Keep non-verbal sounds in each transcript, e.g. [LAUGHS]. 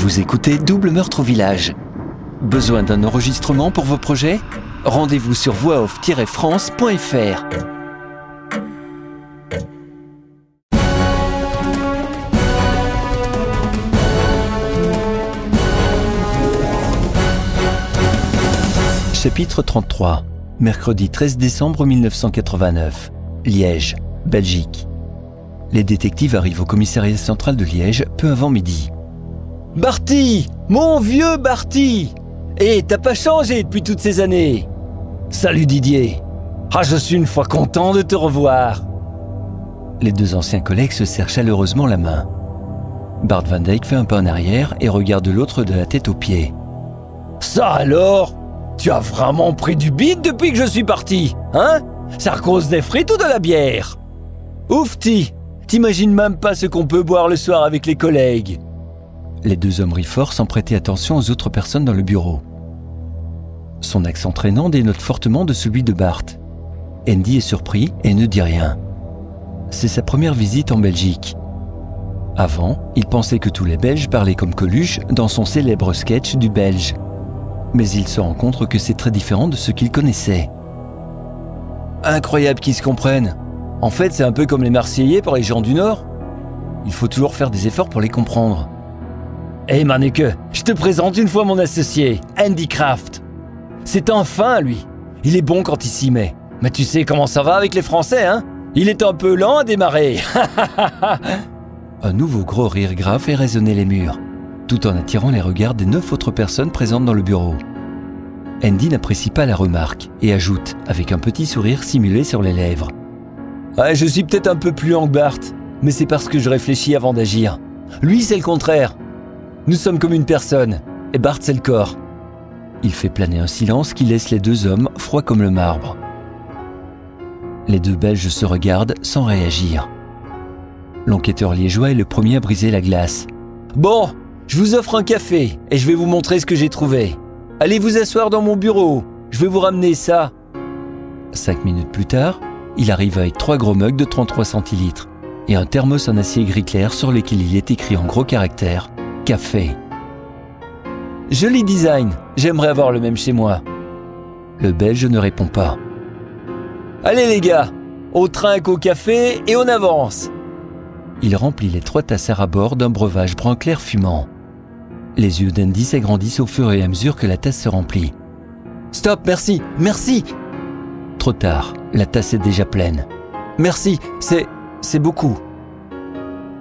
Vous écoutez Double Meurtre au Village. Besoin d'un enregistrement pour vos projets? Rendez-vous sur voixoff-france.fr. Chapitre 33 Mercredi 13 décembre 1989 Liège, Belgique. Les détectives arrivent au commissariat central de Liège peu avant midi. Barty Mon vieux Barty. Eh, t'as pas changé depuis toutes ces années. Salut Didier. Ah, je suis une fois content de te revoir. Les deux anciens collègues se serrent chaleureusement la main. Bart Van Dyke fait un pas en arrière et regarde l'autre de la tête aux pieds. Ça alors? Tu as vraiment pris du bide depuis que je suis parti, hein? Ça cause des frites ou de la bière? Oufti T'imagines même pas ce qu'on peut boire le soir avec les collègues Les deux hommes rient fort sans prêter attention aux autres personnes dans le bureau. Son accent traînant dénote fortement de celui de Bart. Andy est surpris et ne dit rien. C'est sa première visite en Belgique. Avant, il pensait que tous les Belges parlaient comme Coluche dans son célèbre sketch du Belge. Mais il se rend compte que c'est très différent de ce qu'il connaissait. Incroyable qu'ils se comprennent. En fait, c'est un peu comme les Marseillais pour les gens du Nord. Il faut toujours faire des efforts pour les comprendre. Hey Maneke, je te présente une fois mon associé, Andy Kraft. C'est un fin, lui. Il est bon quand il s'y met. Mais tu sais comment ça va avec les Français, hein? Il est un peu lent à démarrer. [LAUGHS] un nouveau gros rire grave fait résonner les murs, tout en attirant les regards des neuf autres personnes présentes dans le bureau. Andy n'apprécie pas la remarque et ajoute, avec un petit sourire simulé sur les lèvres. Ouais, je suis peut-être un peu plus Bart, mais c'est parce que je réfléchis avant d'agir. Lui, c'est le contraire. Nous sommes comme une personne, et Bart, c'est le corps. Il fait planer un silence qui laisse les deux hommes froids comme le marbre. Les deux Belges se regardent sans réagir. L'enquêteur liégeois est le premier à briser la glace. Bon, je vous offre un café et je vais vous montrer ce que j'ai trouvé. Allez vous asseoir dans mon bureau, je vais vous ramener ça. Cinq minutes plus tard, il arrive avec trois gros mugs de 33 centilitres et un thermos en acier gris clair sur lequel il est écrit en gros caractères Café. Joli design, j'aimerais avoir le même chez moi. Le Belge ne répond pas. Allez les gars, au trinque au café et on avance. Il remplit les trois tasses à bord d'un breuvage brun clair fumant. Les yeux d'Andy s'agrandissent au fur et à mesure que la tasse se remplit. Stop, merci, merci Trop tard, la tasse est déjà pleine. Merci, c'est. c'est beaucoup.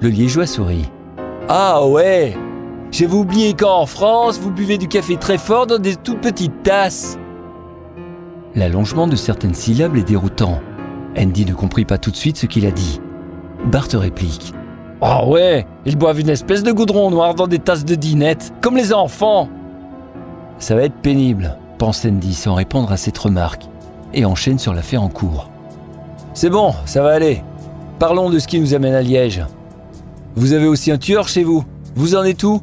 Le liégeois sourit. Ah ouais J'avais oublié qu'en France, vous buvez du café très fort dans des toutes petites tasses. L'allongement de certaines syllabes est déroutant. Andy ne comprit pas tout de suite ce qu'il a dit. Bart réplique. Ah ouais, ils boivent une espèce de goudron noir dans des tasses de dinette, comme les enfants. Ça va être pénible, pense Andy sans répondre à cette remarque, et enchaîne sur l'affaire en cours. C'est bon, ça va aller. Parlons de ce qui nous amène à Liège. Vous avez aussi un tueur chez vous Vous en êtes où?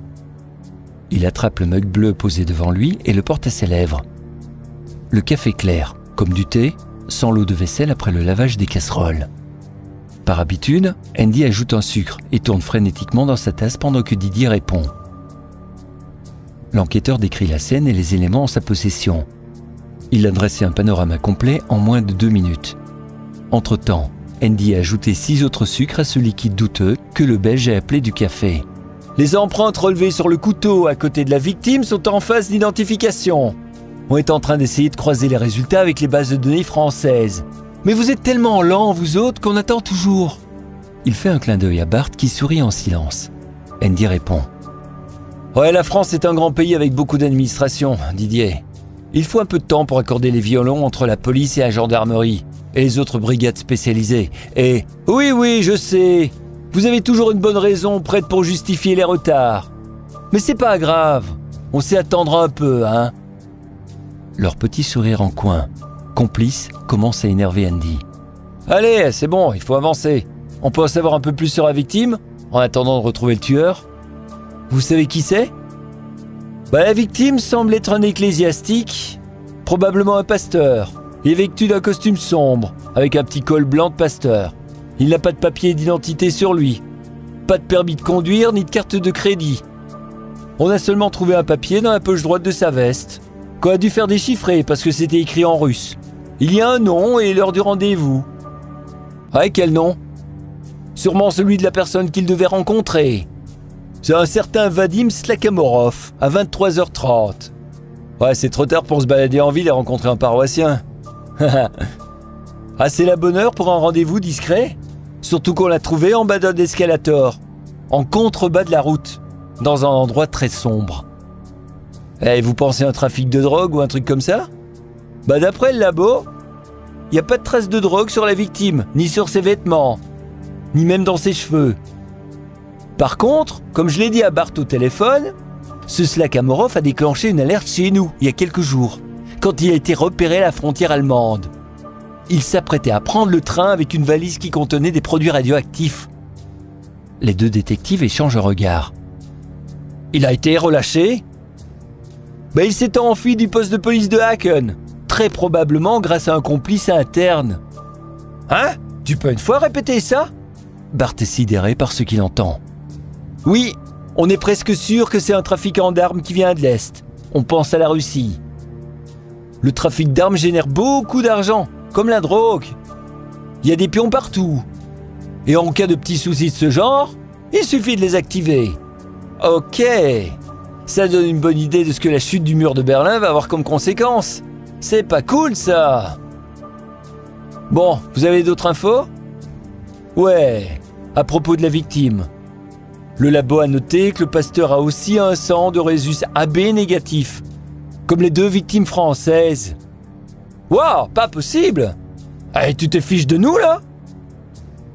Il attrape le mug bleu posé devant lui et le porte à ses lèvres. Le café clair, comme du thé, sans l'eau de vaisselle après le lavage des casseroles. Par habitude, Andy ajoute un sucre et tourne frénétiquement dans sa tasse pendant que Didier répond. L'enquêteur décrit la scène et les éléments en sa possession. Il a dressé un panorama complet en moins de deux minutes. Entre-temps, Andy a ajouté six autres sucres à ce liquide douteux que le Belge a appelé du café. Les empreintes relevées sur le couteau à côté de la victime sont en phase d'identification. On est en train d'essayer de croiser les résultats avec les bases de données françaises. Mais vous êtes tellement lents, vous autres, qu'on attend toujours. Il fait un clin d'œil à Bart qui sourit en silence. Andy répond. Ouais, la France est un grand pays avec beaucoup d'administration, Didier. Il faut un peu de temps pour accorder les violons entre la police et la gendarmerie, et les autres brigades spécialisées. Et oui, oui, je sais, vous avez toujours une bonne raison prête pour justifier les retards. Mais c'est pas grave, on sait attendre un peu, hein. Leur petit sourire en coin, complice, commence à énerver Andy. Allez, c'est bon, il faut avancer. On peut en savoir un peu plus sur la victime, en attendant de retrouver le tueur. Vous savez qui c'est? Bah, La victime semble être un ecclésiastique, probablement un pasteur. Il est vêtu d'un costume sombre, avec un petit col blanc de pasteur. Il n'a pas de papier d'identité sur lui. Pas de permis de conduire ni de carte de crédit. On a seulement trouvé un papier dans la poche droite de sa veste, qu'on a dû faire déchiffrer parce que c'était écrit en russe. Il y a un nom et l'heure du rendez-vous. Ouais, quel nom? Sûrement celui de la personne qu'il devait rencontrer. C'est un certain Vadim Slakamorov, à 23h30. Ouais, c'est trop tard pour se balader en ville et rencontrer un paroissien. [LAUGHS] ah, c'est la bonne heure pour un rendez-vous discret? Surtout qu'on l'a trouvé en bas d'un escalator, en contrebas de la route, dans un endroit très sombre. Eh, vous pensez à un trafic de drogue ou un truc comme ça? Bah d'après le labo, il n'y a pas de traces de drogue sur la victime, ni sur ses vêtements, ni même dans ses cheveux. Par contre, comme je l'ai dit à Bart au téléphone, ce Slakamorov a déclenché une alerte chez nous il y a quelques jours, quand il a été repéré à la frontière allemande. Il s'apprêtait à prendre le train avec une valise qui contenait des produits radioactifs. Les deux détectives échangent un regard. Il a été relâché? Ben, Il s'est enfui du poste de police de Haken, très probablement grâce à un complice interne. Hein? Tu peux une fois répéter ça? Bart est sidéré par ce qu'il entend. Oui, on est presque sûr que c'est un trafiquant d'armes qui vient de l'Est. On pense à la Russie. Le trafic d'armes génère beaucoup d'argent, comme la drogue. Il y a des pions partout. Et en cas de petits soucis de ce genre, il suffit de les activer. Ok, ça donne une bonne idée de ce que la chute du mur de Berlin va avoir comme conséquence. C'est pas cool ça Bon, vous avez d'autres infos? Ouais, à propos de la victime. Le labo a noté que le pasteur a aussi un sang de résus AB négatif, comme les deux victimes françaises. Waouh, pas possible Eh, tu te fiches de nous là?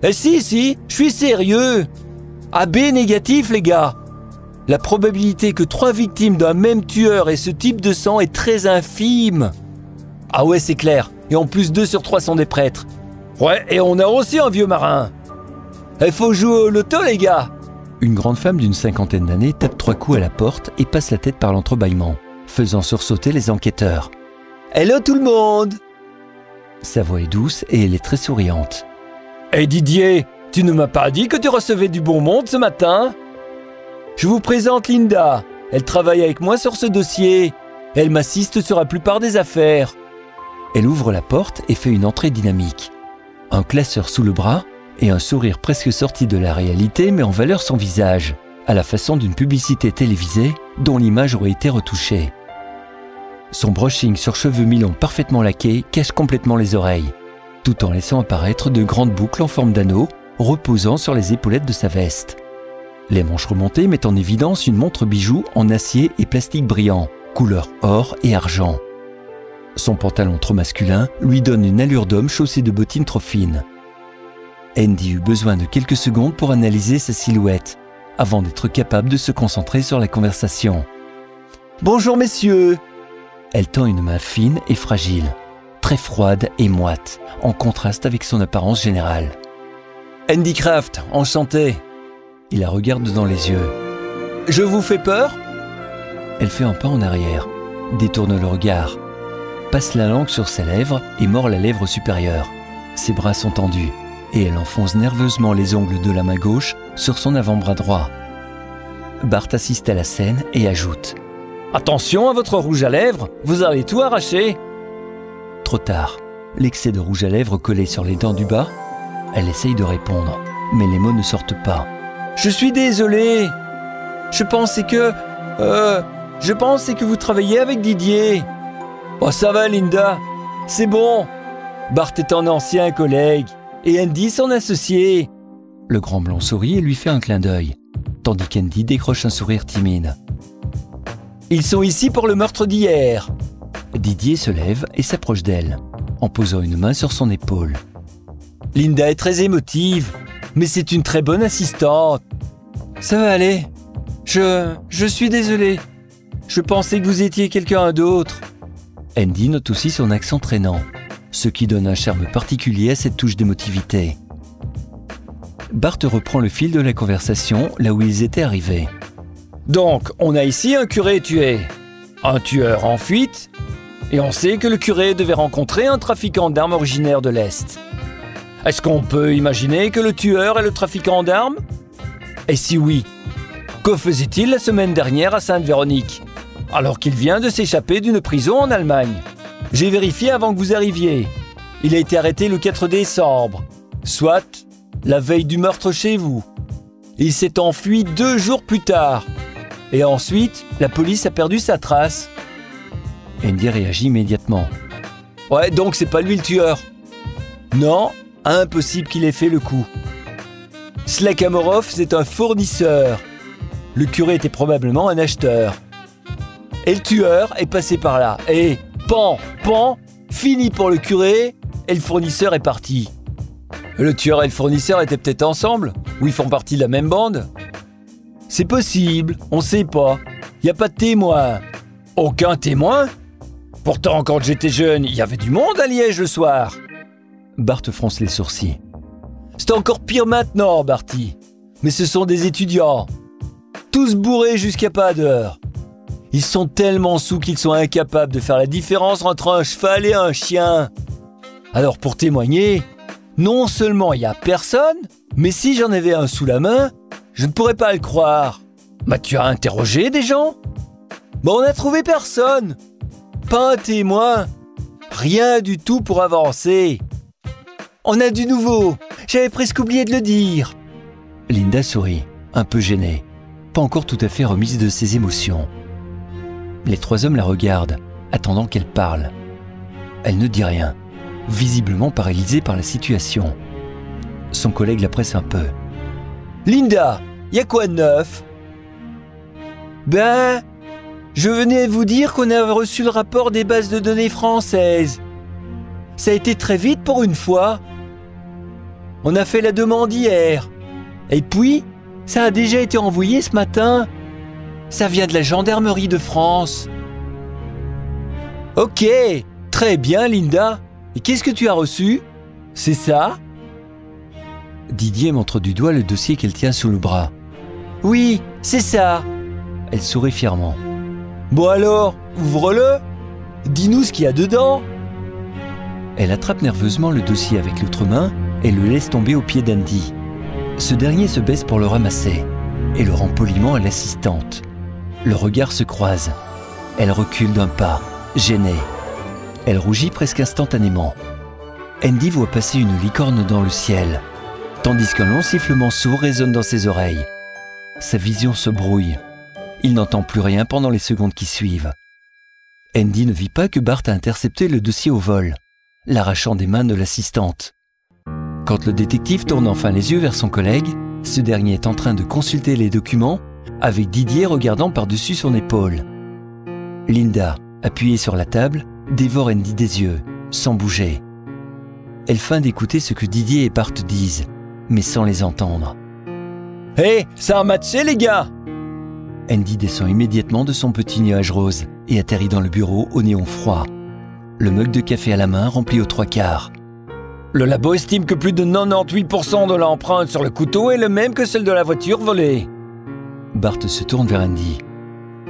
Eh si, si, je suis sérieux AB négatif les gars La probabilité que trois victimes d'un même tueur aient ce type de sang est très infime. Ah ouais, c'est clair. Et en plus, deux sur trois sont des prêtres. Ouais, et on a aussi un vieux marin. Il faut jouer au loto les gars une grande femme d'une cinquantaine d'années tape trois coups à la porte et passe la tête par l'entrebâillement, faisant sursauter les enquêteurs. Hello tout le monde Sa voix est douce et elle est très souriante. Hé Didier, tu ne m'as pas dit que tu recevais du bon monde ce matin Je vous présente Linda. Elle travaille avec moi sur ce dossier. Elle m'assiste sur la plupart des affaires. Elle ouvre la porte et fait une entrée dynamique. Un classeur sous le bras, et un sourire presque sorti de la réalité met en valeur son visage, à la façon d'une publicité télévisée dont l'image aurait été retouchée. Son brushing sur cheveux mi-longs parfaitement laqués cache complètement les oreilles, tout en laissant apparaître de grandes boucles en forme d'anneau reposant sur les épaulettes de sa veste. Les manches remontées mettent en évidence une montre bijou en acier et plastique brillant, couleur or et argent. Son pantalon trop masculin lui donne une allure d'homme chaussé de bottines trop fines. Andy eut besoin de quelques secondes pour analyser sa silhouette, avant d'être capable de se concentrer sur la conversation. Bonjour messieurs Elle tend une main fine et fragile, très froide et moite, en contraste avec son apparence générale. Andy Craft, enchanté Il la regarde dans les yeux. Je vous fais peur? Elle fait un pas en arrière, détourne le regard, passe la langue sur ses lèvres et mord la lèvre supérieure. Ses bras sont tendus et elle enfonce nerveusement les ongles de la main gauche sur son avant-bras droit. Bart assiste à la scène et ajoute Attention à votre rouge à lèvres, vous allez tout arracher Trop tard, l'excès de rouge à lèvres collé sur les dents du bas, elle essaye de répondre, mais les mots ne sortent pas. Je suis désolé Je pensais que. Euh. Je pensais que vous travailliez avec Didier. Oh, ça va, Linda C'est bon Bart est un ancien collègue et Andy son associé. Le grand blond sourit et lui fait un clin d'œil, tandis qu'Andy décroche un sourire timide. Ils sont ici pour le meurtre d'hier. Didier se lève et s'approche d'elle, en posant une main sur son épaule. Linda est très émotive, mais c'est une très bonne assistante. Ça va aller. Je. Je suis désolé. Je pensais que vous étiez quelqu'un d'autre. Andy note aussi son accent traînant ce qui donne un charme particulier à cette touche d'émotivité. Bart reprend le fil de la conversation là où ils étaient arrivés. Donc, on a ici un curé tué, un tueur en fuite, et on sait que le curé devait rencontrer un trafiquant d'armes originaire de l'Est. Est-ce qu'on peut imaginer que le tueur est le trafiquant d'armes? Et si oui, Que faisait-il la semaine dernière à Sainte-Véronique Alors qu'il vient de s'échapper d'une prison en Allemagne? J'ai vérifié avant que vous arriviez. Il a été arrêté le 4 décembre, soit la veille du meurtre chez vous. Il s'est enfui deux jours plus tard. Et ensuite, la police a perdu sa trace. Andy réagit immédiatement. Ouais, donc c'est pas lui le tueur. Non, impossible qu'il ait fait le coup. Slakamorov, c'est un fournisseur. Le curé était probablement un acheteur. Et le tueur est passé par là. Et pan, pan, fini pour le curé, et le fournisseur est parti. Le tueur et le fournisseur étaient peut-être ensemble Ou ils font partie de la même bande C'est possible, on sait pas. Y a pas de témoin. Aucun témoin? Pourtant, quand j'étais jeune, il y avait du monde à Liège le soir. Bart fronce les sourcils. C'est encore pire maintenant, Barty. Mais ce sont des étudiants. Tous bourrés jusqu'à pas d'heure. Ils sont tellement sous qu'ils sont incapables de faire la différence entre un cheval et un chien. Alors pour témoigner, non seulement il n'y a personne, mais si j'en avais un sous la main, je ne pourrais pas le croire. Bah tu as interrogé des gens? Bon, on n'a trouvé personne. Pas un témoin. Rien du tout pour avancer. On a du nouveau. J'avais presque oublié de le dire. Linda sourit, un peu gênée, pas encore tout à fait remise de ses émotions. Les trois hommes la regardent, attendant qu'elle parle. Elle ne dit rien, visiblement paralysée par la situation. Son collègue la presse un peu. Linda, y a quoi de neuf? Ben, je venais vous dire qu'on a reçu le rapport des bases de données françaises. Ça a été très vite pour une fois. On a fait la demande hier. Et puis, ça a déjà été envoyé ce matin. Ça vient de la gendarmerie de France. Ok, très bien Linda. Qu'est-ce que tu as reçu? C'est ça? Didier montre du doigt le dossier qu'elle tient sous le bras. Oui, c'est ça. Elle sourit fièrement. Bon alors, ouvre-le. Dis-nous ce qu'il y a dedans. Elle attrape nerveusement le dossier avec l'autre main et le laisse tomber au pied d'Andy. Ce dernier se baisse pour le ramasser et le rend poliment à l'assistante. Le regard se croise. Elle recule d'un pas, gênée. Elle rougit presque instantanément. Andy voit passer une licorne dans le ciel, tandis qu'un long sifflement sourd résonne dans ses oreilles. Sa vision se brouille. Il n'entend plus rien pendant les secondes qui suivent. Andy ne vit pas que Bart a intercepté le dossier au vol, l'arrachant des mains de l'assistante. Quand le détective tourne enfin les yeux vers son collègue, ce dernier est en train de consulter les documents, avec Didier regardant par-dessus son épaule. Linda, appuyée sur la table, dévore Andy des yeux, sans bouger. Elle feint d'écouter ce que Didier et Bart disent, mais sans les entendre. Hé, ça a matché les gars Andy descend immédiatement de son petit nuage rose et atterrit dans le bureau au néon froid. Le mug de café à la main rempli aux trois quarts. Le labo estime que plus de 98% de l'empreinte sur le couteau est le même que celle de la voiture volée. Bart se tourne vers Andy.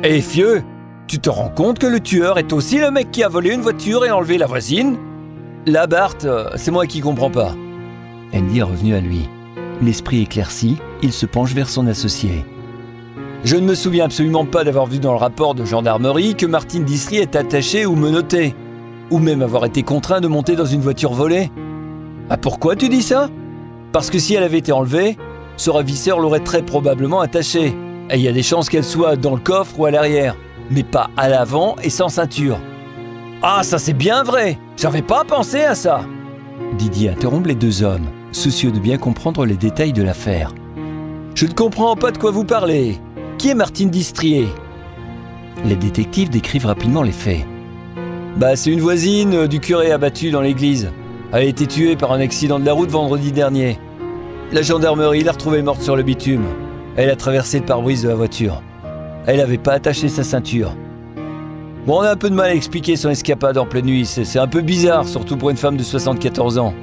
Hé eh, fieu, tu te rends compte que le tueur est aussi le mec qui a volé une voiture et enlevé la voisine? Là, Bart, euh, c'est moi qui comprends pas. Andy est revenu à lui. L'esprit éclairci, il se penche vers son associé. Je ne me souviens absolument pas d'avoir vu dans le rapport de gendarmerie que Martine Distry est attachée ou menottée, ou même avoir été contraint de monter dans une voiture volée. Ah pourquoi tu dis ça? Parce que si elle avait été enlevée, ce ravisseur l'aurait très probablement attachée. Et il y a des chances qu'elle soit dans le coffre ou à l'arrière, mais pas à l'avant et sans ceinture. Ah ça c'est bien vrai J'avais pas pensé à ça Didier interrompt les deux hommes, soucieux de bien comprendre les détails de l'affaire. Je ne comprends pas de quoi vous parlez. Qui est Martine Distrier? Les détectives décrivent rapidement les faits. Bah c'est une voisine du curé abattu dans l'église. Elle a été tuée par un accident de la route vendredi dernier. La gendarmerie l'a retrouvée morte sur le bitume. Elle a traversé le pare-brise de la voiture. Elle n'avait pas attaché sa ceinture. Bon, on a un peu de mal à expliquer son escapade en pleine nuit. C'est un peu bizarre, surtout pour une femme de 74 ans.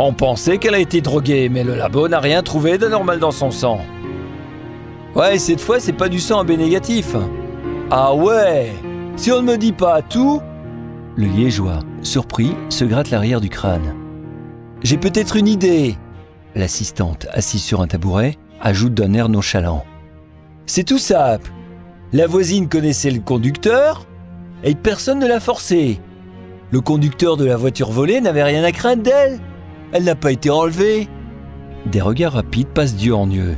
On pensait qu'elle a été droguée, mais le labo n'a rien trouvé d'anormal dans son sang. Ouais, cette fois, c'est pas du sang B négatif. Ah ouais Si on ne me dit pas tout, le liégeois, surpris, se gratte l'arrière du crâne. J'ai peut-être une idée. L'assistante, assise sur un tabouret, ajoute d'un air nonchalant. C'est tout simple. La voisine connaissait le conducteur et personne ne l'a forcé. Le conducteur de la voiture volée n'avait rien à craindre d'elle. Elle n'a pas été enlevée. Des regards rapides passent d'yeux en yeux.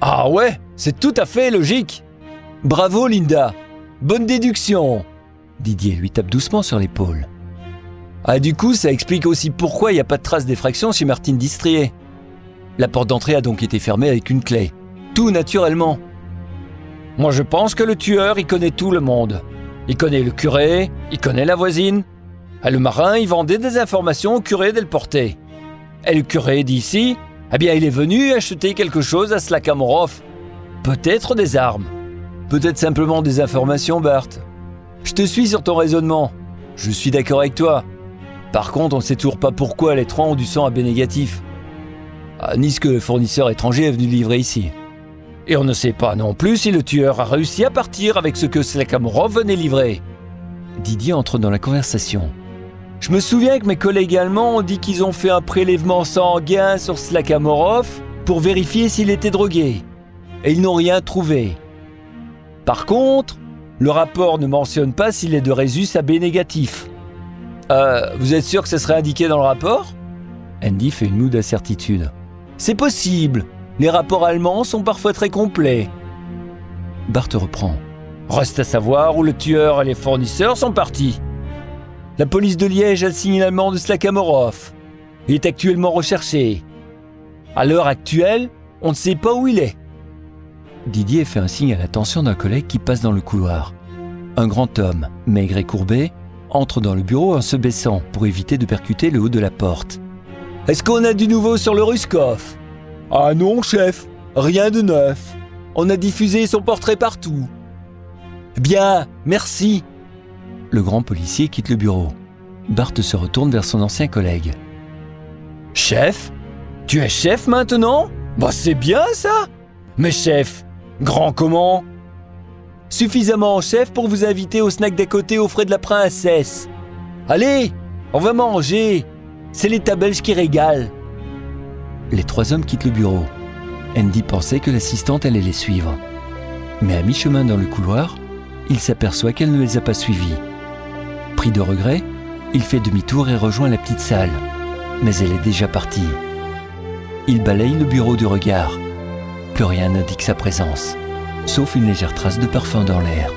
Ah ouais, c'est tout à fait logique. Bravo Linda. Bonne déduction. Didier lui tape doucement sur l'épaule. Ah du coup, ça explique aussi pourquoi il n'y a pas de trace d'effraction chez Martine Distrier. La porte d'entrée a donc été fermée avec une clé. Tout naturellement. Moi je pense que le tueur, il connaît tout le monde. Il connaît le curé, il connaît la voisine. Ah, le marin, il vendait des informations au curé d'Elporté. Et le curé d'ici, eh bien il est venu acheter quelque chose à Slakamorov. Peut-être des armes. Peut-être simplement des informations, Bart. Je te suis sur ton raisonnement. Je suis d'accord avec toi. Par contre, on ne sait toujours pas pourquoi les trois ont du sang à B négatif. Ah, ni ce que le fournisseur étranger est venu livrer ici. Et on ne sait pas non plus si le tueur a réussi à partir avec ce que Slakamorov venait livrer. Didier entre dans la conversation. Je me souviens que mes collègues allemands ont dit qu'ils ont fait un prélèvement sanguin sur Slakamorov pour vérifier s'il était drogué. Et ils n'ont rien trouvé. Par contre, le rapport ne mentionne pas s'il est de résus AB négatif. Euh, vous êtes sûr que ce serait indiqué dans le rapport? Andy fait une moue d'incertitude. C'est possible. Les rapports allemands sont parfois très complets. Bart reprend. Reste à savoir où le tueur et les fournisseurs sont partis. La police de Liège a le signalement de Slakamorov. Il est actuellement recherché. À l'heure actuelle, on ne sait pas où il est. Didier fait un signe à l'attention d'un collègue qui passe dans le couloir. Un grand homme, maigre et courbé, entre dans le bureau en se baissant pour éviter de percuter le haut de la porte. Est-ce qu'on a du nouveau sur le Ruskov? Ah non, chef, rien de neuf. On a diffusé son portrait partout. Bien, merci. Le grand policier quitte le bureau. Bart se retourne vers son ancien collègue. Chef Tu es chef maintenant? Bah c'est bien ça Mais chef, grand comment? Suffisamment chef pour vous inviter au snack d'à côté aux frais de la princesse. Allez, on va manger. C'est l'état belge qui régale. Les trois hommes quittent le bureau. Andy pensait que l'assistante allait les suivre. Mais à mi-chemin dans le couloir, il s'aperçoit qu'elle ne les a pas suivis. Pris de regret, il fait demi-tour et rejoint la petite salle. Mais elle est déjà partie. Il balaye le bureau du regard. Plus rien n'indique sa présence, sauf une légère trace de parfum dans l'air.